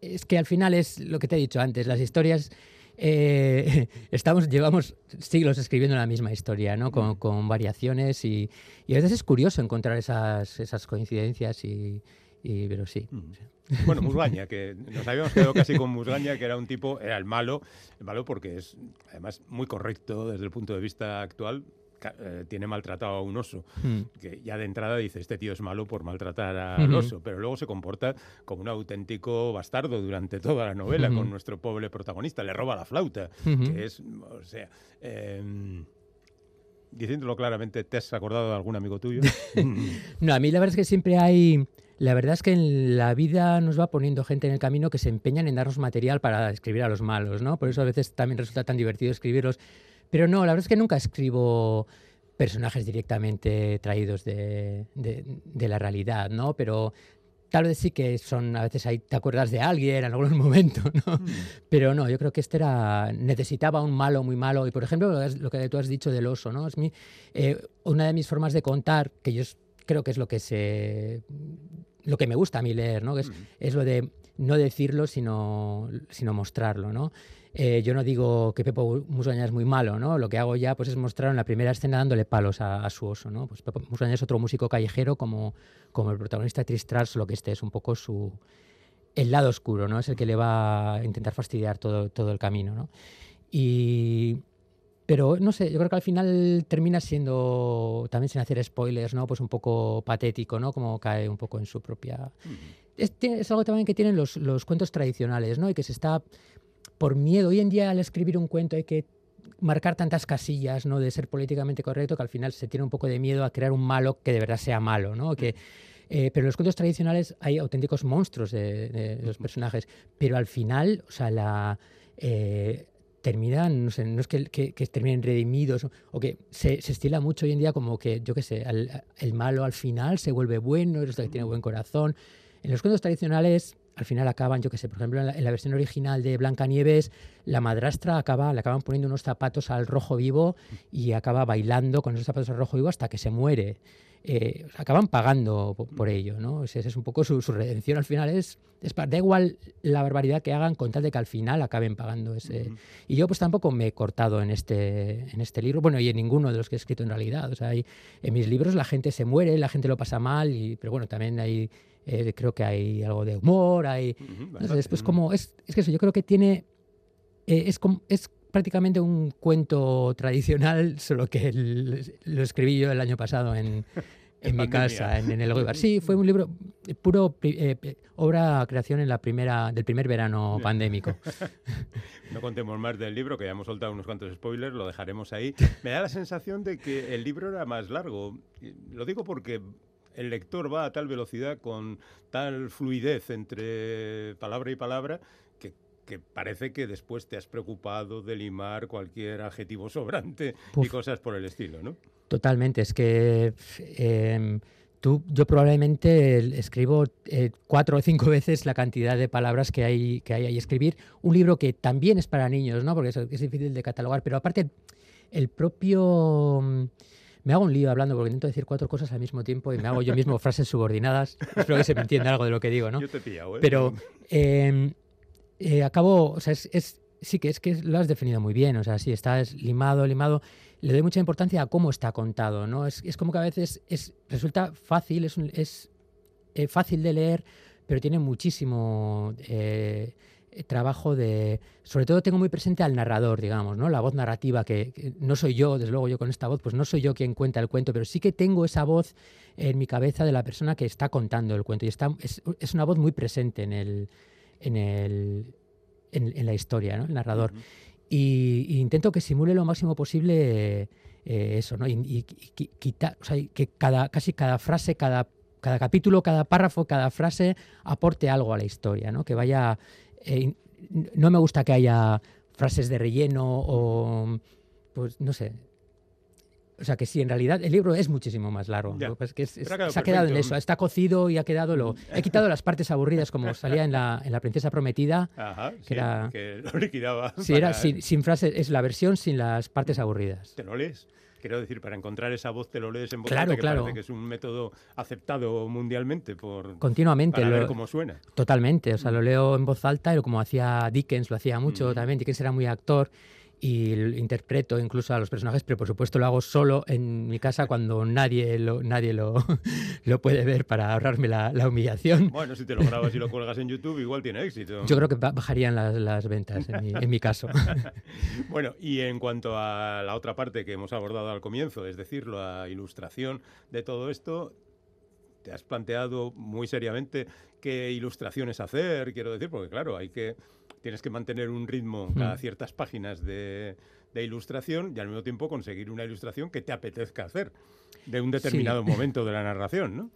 es que al final es lo que te he dicho antes, las historias... Eh, estamos, llevamos siglos escribiendo la misma historia, ¿no? Con, con variaciones y, y, a veces es curioso encontrar esas, esas coincidencias y, y pero sí. Bueno, Musgaña, que nos habíamos quedado casi con Musgaña, que era un tipo, era el malo, el malo porque es además muy correcto desde el punto de vista actual, eh, tiene maltratado a un oso, hmm. que ya de entrada dice, este tío es malo por maltratar al oso, pero luego se comporta como un auténtico bastardo durante toda la novela con nuestro pobre protagonista, le roba la flauta, que es, o sea... Em, diciéndolo claramente, ¿te has acordado de algún amigo tuyo? no, a mí la verdad es que siempre hay... La verdad es que en la vida nos va poniendo gente en el camino que se empeñan en darnos material para escribir a los malos, ¿no? Por eso a veces también resulta tan divertido escribirlos pero no, la verdad es que nunca escribo personajes directamente traídos de, de, la realidad, ¿no? Pero tal vez sí que son, a veces ahí te acuerdas de alguien en algún momento, ¿no? Hmm. Pero no, yo creo que este era, necesitaba un malo muy malo. Y por ejemplo, lo que tú has dicho del oso, ¿no? Es mi, eh, una de mis formas de contar, que yo creo que es lo que se lo que me gusta a mí leer, ¿no? Es, hmm. es lo de no decirlo, sino, sino mostrarlo, ¿no? Eh, yo no digo que Pepo Musaña es muy malo, ¿no? Lo que hago ya pues, es mostrar en la primera escena dándole palos a, su oso, ¿no? Pues Pepo Musaña es otro músico callejero como, como el protagonista de Tristras, lo que este es un poco su... el lado oscuro, ¿no? Es el que le va a intentar fastidiar todo, todo el camino, ¿no? Y... Pero no sé, yo creo que al final termina siendo, también sin hacer spoilers, ¿no? Pues un poco patético, ¿no? Como cae un poco en su propia... es, es, algo también que tienen los, los cuentos tradicionales, ¿no? Y que se está por miedo. Hoy en día al escribir un cuento hay que marcar tantas casillas, ¿no? De ser políticamente correcto que al final se tiene un poco de miedo a crear un malo que de verdad sea malo, ¿no? Que, eh, pero en los cuentos tradicionales hay auténticos monstruos de, los personajes, pero al final, o sea, la eh, terminan, no sé, no es que, terminen redimidos o, que se, se, estila mucho hoy en día como que, yo qué sé, el malo al final se vuelve bueno, es que tiene buen corazón. En los cuentos tradicionales al final acaban, yo qué sé, por ejemplo, en la, versión original de Blancanieves, la madrastra acaba, le acaban poniendo unos zapatos al rojo vivo y acaba bailando con esos zapatos al rojo vivo hasta que se muere. Eh, acaban pagando por, ello, ¿no? Esa es un poco su, redención al final. Es, es, da igual la barbaridad que hagan con tal de que al final acaben pagando ese. Y yo pues tampoco me he cortado en este, en este libro, bueno, y en ninguno de los que he escrito en realidad. O sea, hay, en mis libros la gente se muere, la gente lo pasa mal, y, pero bueno, también hay eh, creo que hay algo de humor, hay... después como, es, es que eso, yo creo que tiene... Eh, es, es prácticamente un cuento tradicional, solo que lo escribí yo el año pasado en, en, mi casa, en, el Goibar. Sí, fue un libro puro eh, obra creación en la primera del primer verano pandémico. no contemos más del libro, que ya hemos soltado unos cuantos spoilers, lo dejaremos ahí. Me da la sensación de que el libro era más largo. Lo digo porque el lector va a tal velocidad, con tal fluidez entre palabra y palabra, que parece que después te has preocupado de limar cualquier adjetivo sobrante y cosas por el estilo, ¿no? Totalmente, es que em, tú, yo probablemente escribo eh, cuatro o cinco veces la cantidad de palabras que hay que hay ahí escribir. Un libro que también es para niños, ¿no? Porque es, difícil de catalogar, pero aparte el propio me hago un lío hablando porque intento decir cuatro cosas al mismo tiempo y me hago yo mismo frases subordinadas. Espero que se me entienda algo de lo que digo, ¿no? Yo te pillado, ¿eh? Pero eh, eh, acabo, o sea, es, sí que es que lo has definido muy bien, o sea, sí, está limado, limado. Le doy mucha importancia a cómo está contado, ¿no? Es, es como que a veces es, resulta fácil, es, es eh, fácil de leer, pero tiene muchísimo eh, trabajo de... Sobre todo tengo muy presente al narrador, digamos, ¿no? La voz narrativa, que, no soy yo, desde luego yo con esta voz, pues no soy yo quien cuenta el cuento, pero sí que tengo esa voz en mi cabeza de la persona que está contando el cuento. Y está, es, es una voz muy presente en el, en, el, en, la historia, ¿no? el narrador. y, intento que simule lo máximo posible eh, eso, ¿no? Y, quitar, o sea, que cada, casi cada frase, cada, cada capítulo, cada párrafo, cada frase aporte algo a la historia, ¿no? Que vaya... Eh, no me gusta que haya frases de relleno o, pues, no sé, o sea que sí, en realidad el libro es muchísimo más largo. Pues que se ha quedado en eso, está cocido y ha quedado lo. He quitado las partes aburridas como salía en la, en la Princesa Prometida. que era. Que lo liquidaba. Sí, era sin, sin frases, es la versión sin las partes aburridas. ¿Te lo lees? Quiero decir, para encontrar esa voz te lo lees en voz claro, alta, que claro. parece que es un método aceptado mundialmente por continuamente para ver cómo suena. Totalmente, o sea, lo leo en voz alta y como hacía Dickens, lo hacía mucho también. Dickens era muy actor y interpreto incluso a los personajes, pero por supuesto lo hago solo en mi casa cuando nadie lo, nadie lo, lo puede ver para ahorrarme la, humillación. Bueno, si te lo grabas y lo cuelgas en YouTube, igual tiene éxito. Yo creo que bajarían las, las ventas en mi, en mi caso. bueno, y en cuanto a la otra parte que hemos abordado al comienzo, es decir, la ilustración de todo esto, ¿te has planteado muy seriamente qué ilustraciones hacer? Quiero decir, porque claro, hay que tienes que mantener un ritmo cada mm. ciertas páginas de, ilustración y al mismo tiempo conseguir una ilustración que te apetezca hacer de un determinado momento de la narración, ¿no?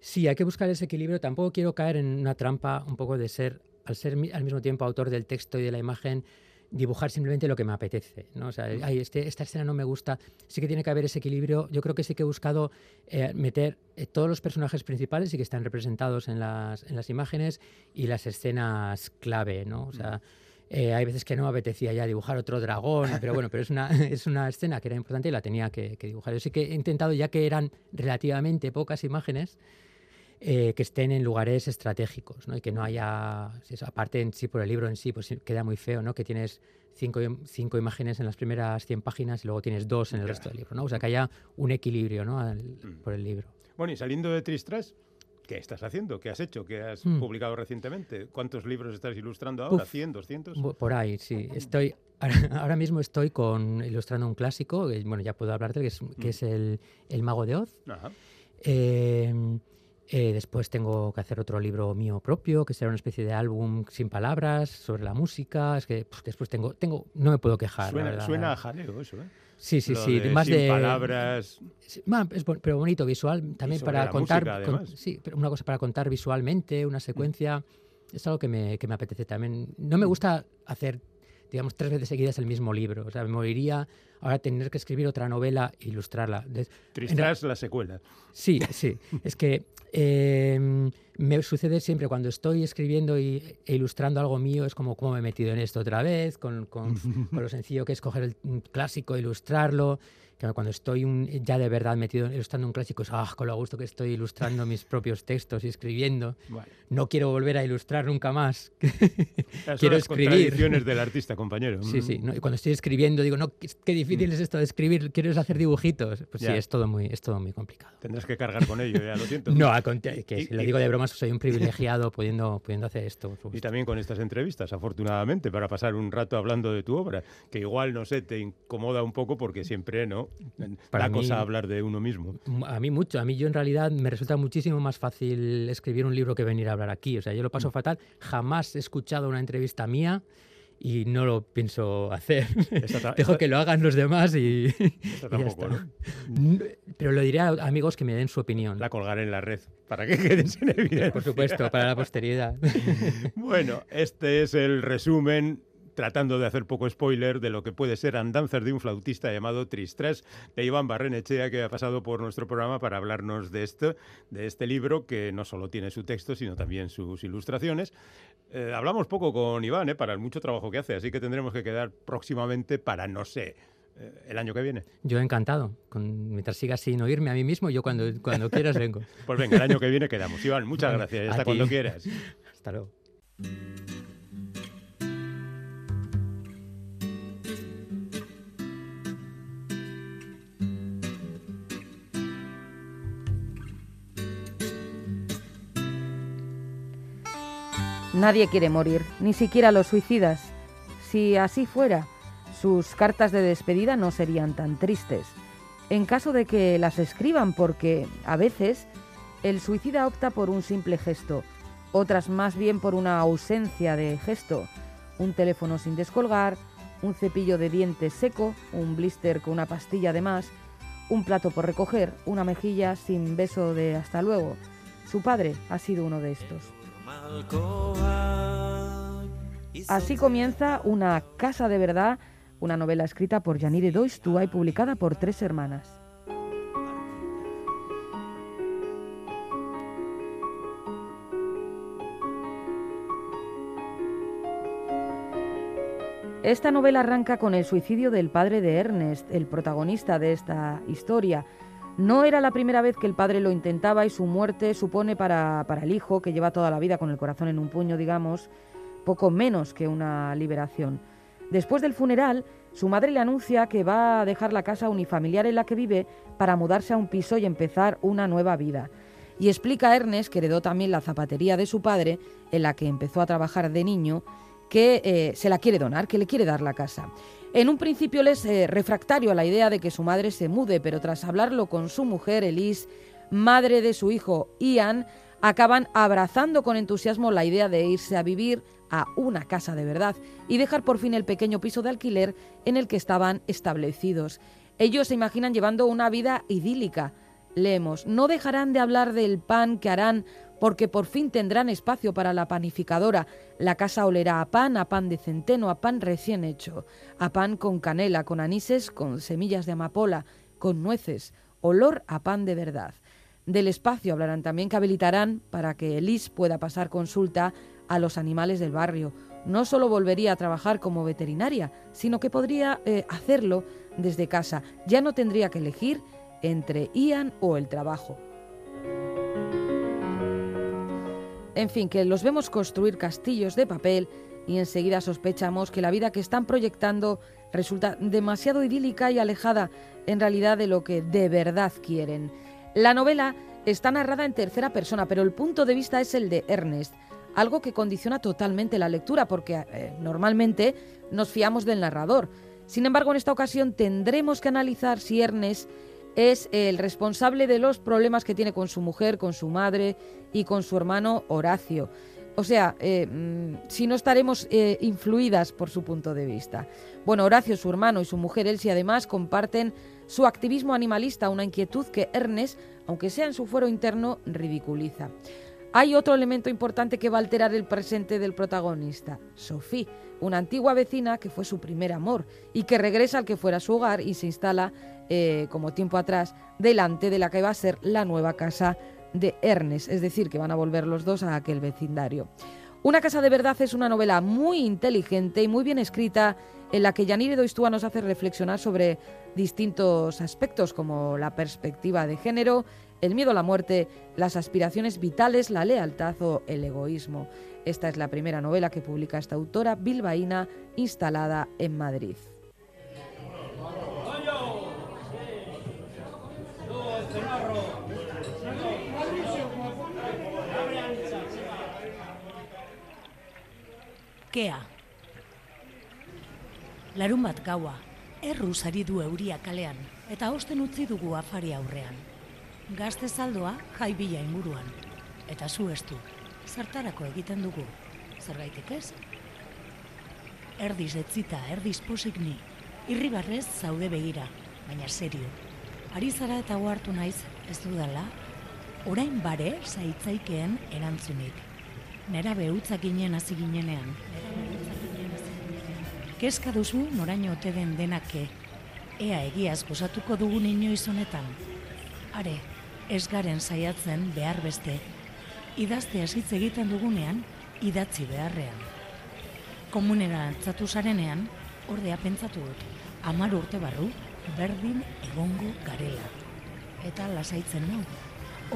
Sí, hay que buscar ese equilibrio. Tampoco quiero caer en una trampa un poco de ser, al ser al mismo tiempo autor del texto y de la imagen, dibujar simplemente lo que me apetece. ¿no? O sea, este, esta escena no me gusta. Sí que tiene que haber ese equilibrio. Yo creo que sí que he buscado eh, meter eh, todos los personajes principales y que están representados en las, en las imágenes y las escenas clave. ¿no? O sea, eh, hay veces que no me apetecía ya dibujar otro dragón, pero bueno, pero es una, es una escena que era importante y la tenía que, que dibujar. Yo sí que he intentado, ya que eran relativamente pocas imágenes, eh, que estén en lugares estratégicos, ¿no? Y que no haya, aparte en sí por el libro en sí, pues queda muy feo, ¿no? Que tienes cinco, cinco imágenes en las primeras 100 páginas y luego tienes dos en el resto del libro, ¿no? O sea, que haya un equilibrio, ¿no? Mm. por el libro. Bueno, y saliendo de Tristras, ¿Qué estás haciendo? ¿Qué has hecho? ¿Qué has mm. publicado recientemente? ¿Cuántos libros estás ilustrando ahora? ¿100, 200? Por ahí, sí. Estoy, ahora mismo estoy con, ilustrando un clásico, bueno, ya puedo hablarte, que es, que mm. es el, el, Mago de Oz. Ajá. Eh, eh, después tengo que hacer otro libro mío propio, que será una especie de álbum sin palabras sobre la música. Es que pues, después tengo, tengo, no me puedo quejar. Suena, a jaleo eso, ¿eh? Sí, sí, sí. más sin de palabras. pero bonito visual también para contar. sí, pero una cosa para contar visualmente, una secuencia. Es algo que me, que me apetece también. No me gusta hacer digamos, tres veces seguidas el mismo libro. O sea, me moriría ahora tener que escribir otra novela e ilustrarla. Tristras la secuela. Sí, sí. es que em, me sucede siempre cuando estoy escribiendo y, e ilustrando algo mío, es como cómo me he metido en esto otra vez, con, con, con lo sencillo que es coger el clásico, ilustrarlo cuando estoy ya de verdad metido ilustrando un clásico, es ah, con lo gusto que estoy ilustrando mis propios textos y escribiendo. No quiero volver a ilustrar nunca más. quiero escribir. Las del artista, compañero. Sí, sí. Y cuando estoy escribiendo digo, no, qué difícil mm. es esto de escribir, ¿quieres hacer dibujitos? Pues sí, es todo, muy, es todo muy complicado. Tendrás que cargar con ello, ya lo siento. no, que si lo digo de bromas, soy un privilegiado pudiendo, pudiendo hacer esto. Y también con estas entrevistas, afortunadamente, para pasar un rato hablando de tu obra, que igual, no sé, te incomoda un poco porque siempre, ¿no? ¿No? Para da mí- cosa hablar de uno mismo. A mí mucho. A mí yo en realidad me resulta muchísimo más fácil escribir un libro que venir a hablar aquí. O sea, yo lo Mm. paso fatal. Jamás he escuchado una entrevista mía y no lo pienso hacer. Esta Dejo esta- que lo hagan los demás y, Esta y ya tampoco, está. ¿no? Pero lo diré a amigos que me den su opinión. La colgaré en la red para que quedes en evidencia. Por supuesto, para la posteridad. Bueno, este es el resumen, tratando de hacer poco spoiler, de lo que puede ser Andanzas de un flautista llamado Tristres, de Iván Barrenechea, que ha pasado por nuestro programa para hablarnos de esto, de este libro, que no solo tiene su texto, sino también sus ilustraciones. Eh, hablamos poco con Iván, ¿eh? para el mucho trabajo que hace, así que tendremos que quedar próximamente para, no sé, eh, el año que viene. Yo encantado. Con, mientras siga sin oírme a mí mismo, yo cuando, cuando quieras vengo. Pues venga, el año que viene quedamos. Iván, muchas gracias. Hasta cuando quieras. Hasta luego. Nadie quiere morir, ni siquiera los suicidas. Si así fuera, sus cartas de despedida no serían tan tristes. En caso de que las escriban, porque a veces el suicida opta por un simple gesto, otras más bien por una ausencia de gesto, un teléfono sin descolgar, un cepillo de dientes seco, un blister con una pastilla de más, un plato por recoger, una mejilla sin beso de hasta luego. Su padre ha sido uno de estos. Así comienza Una casa de verdad, una novela escrita por Yanire Doistua y publicada por Tres Hermanas. Esta novela arranca con el suicidio del padre de Ernest, el protagonista de esta historia. No era la primera vez que el padre lo intentaba y su muerte supone para, para el hijo, que lleva toda la vida con el corazón en un puño, digamos, poco menos que una liberación. Después del funeral, su madre le anuncia que va a dejar la casa unifamiliar en la que vive para mudarse a un piso y empezar una nueva vida. Y explica a Ernest, que heredó también la zapatería de su padre, en la que empezó a trabajar de niño, que eh, se la quiere donar, que le quiere dar la casa. En un principio él es eh, refractario a la idea de que su madre se mude, pero tras hablarlo con su mujer, Elise, madre de su hijo, Ian, acaban abrazando con entusiasmo la idea de irse a vivir a una casa de verdad y dejar por fin el pequeño piso de alquiler en el que estaban establecidos. Ellos se imaginan llevando una vida idílica. Leemos, no dejarán de hablar del pan que harán porque por fin tendrán espacio para la panificadora. La casa olerá a pan, a pan de centeno, a pan recién hecho, a pan con canela, con anises, con semillas de amapola, con nueces, olor a pan de verdad. Del espacio hablarán también que habilitarán para que Elise pueda pasar consulta a los animales del barrio. No solo volvería a trabajar como veterinaria, sino que podría eh, hacerlo desde casa. Ya no tendría que elegir entre Ian o el trabajo. En fin, que los vemos construir castillos de papel y enseguida sospechamos que la vida que están proyectando resulta demasiado idílica y alejada en realidad de lo que de verdad quieren. La novela está narrada en tercera persona, pero el punto de vista es el de Ernest, algo que condiciona totalmente la lectura porque eh, normalmente nos fiamos del narrador. Sin embargo, en esta ocasión tendremos que analizar si Ernest es el responsable de los problemas que tiene con su mujer, con su madre y con su hermano Horacio. O sea, eh, mm, si no estaremos eh, influidas por su punto de vista. Bueno, Horacio, su hermano y su mujer Elsie además comparten su activismo animalista, una inquietud que Ernest, aunque sea en su fuero interno, ridiculiza. Hay otro elemento importante que va a alterar el presente del protagonista, Sophie, una antigua vecina que fue su primer amor y que regresa al que fuera su hogar y se instala, eh, como tiempo atrás, delante de la que va a ser la nueva casa de Ernest, es decir, que van a volver los dos a aquel vecindario. Una casa de verdad es una novela muy inteligente y muy bien escrita en la que Yanire Doistua nos hace reflexionar sobre distintos aspectos como la perspectiva de género, el miedo a la muerte, las aspiraciones vitales, la lealtad o el egoísmo. Esta es la primera novela que publica esta autora bilbaína instalada en Madrid. Kea. Larun bat gaua, erruz ari du euria kalean. eta osten utzi dugu afari aurrean. Gazte saldoa jai bila inguruan, eta zu ez du, zertarako egiten dugu, zergaitik ez? Erdiz etzita, erdiz posik ni, irribarrez zaude begira, baina serio. Ari zara eta ohartu naiz, ez dudala, orain bare zaitzaikeen erantzunik. Nera behutzak ginen hasi ginenean. Kezka duzu noraino ote den denake. Ea egiaz gozatuko dugun inoiz honetan. Are, ez garen saiatzen behar beste. Idazte hitz egiten dugunean, idatzi beharrean. Komunera antzatu zarenean, ordea pentsatu dut, amar urte barru, berdin egongo garela. Eta lasaitzen nau.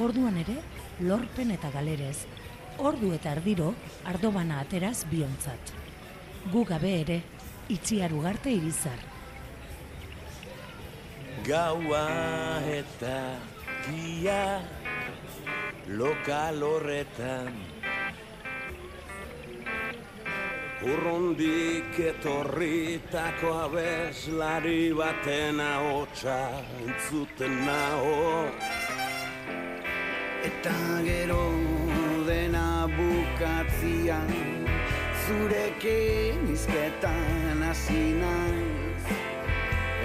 Orduan ere, lorpen eta galerez, ordu eta ardiro ardobana ateraz biontzat. Gu gabe ere, itziar ugarte irizar. Gaua eta gia lokal horretan. Urrundik etorritako abeslari baten ahotsa entzuten naho Eta gero dena bukatzian zurekin izketan hasi naiz.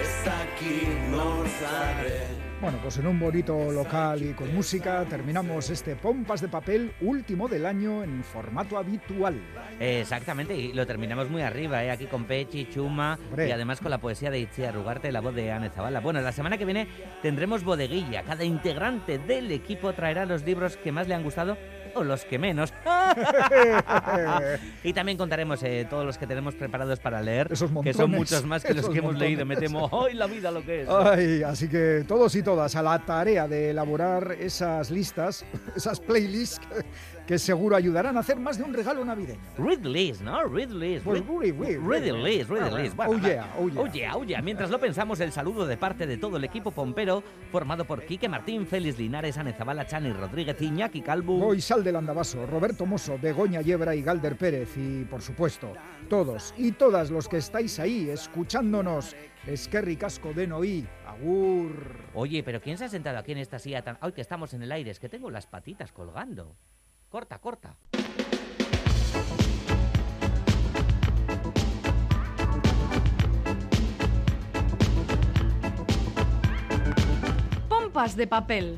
Ez dakit norzaren Bueno, pues en un bonito local y con música terminamos este Pompas de Papel último del año en formato habitual. Exactamente, y lo terminamos muy arriba, ¿eh? aquí con Pechi, Chuma Hombre. y además con la poesía de Itziar Rugarte, la voz de Anne Zavala. Bueno, la semana que viene tendremos bodeguilla. Cada integrante del equipo traerá los libros que más le han gustado o los que menos. y también contaremos eh, todos los que tenemos preparados para leer, Esos que son montones, muchos más que los que hemos leído. Me montones. temo, ¡ay, la vida lo que es! Ay, así que todos y todas a la tarea de elaborar esas listas, esas playlists que, seguro ayudarán a hacer más de un regalo navideño. Read list, ¿no? Read list. Pues read, read, read, read list, read Ah, list. bueno. Oh, yeah, oh, yeah. oh, yeah, oh, yeah. Mientras lo pensamos, el saludo de parte de todo el equipo pompero, formado por Quique Martín, Félix Linares, Ane Zabala, Chani Rodríguez, Iñaki Calvo. Goizal del Andabaso, Roberto Mosso, Begoña Yebra y Galder Pérez y, por supuesto, todos y todas los que estáis ahí escuchándonos, Esquerri Casco de Noí, Agur. Oye, pero ¿quién se ha sentado aquí en esta silla tan... ¡Ay, que estamos en el aire! Es que tengo las patitas colgando. Corta, corta. Pompas de papel.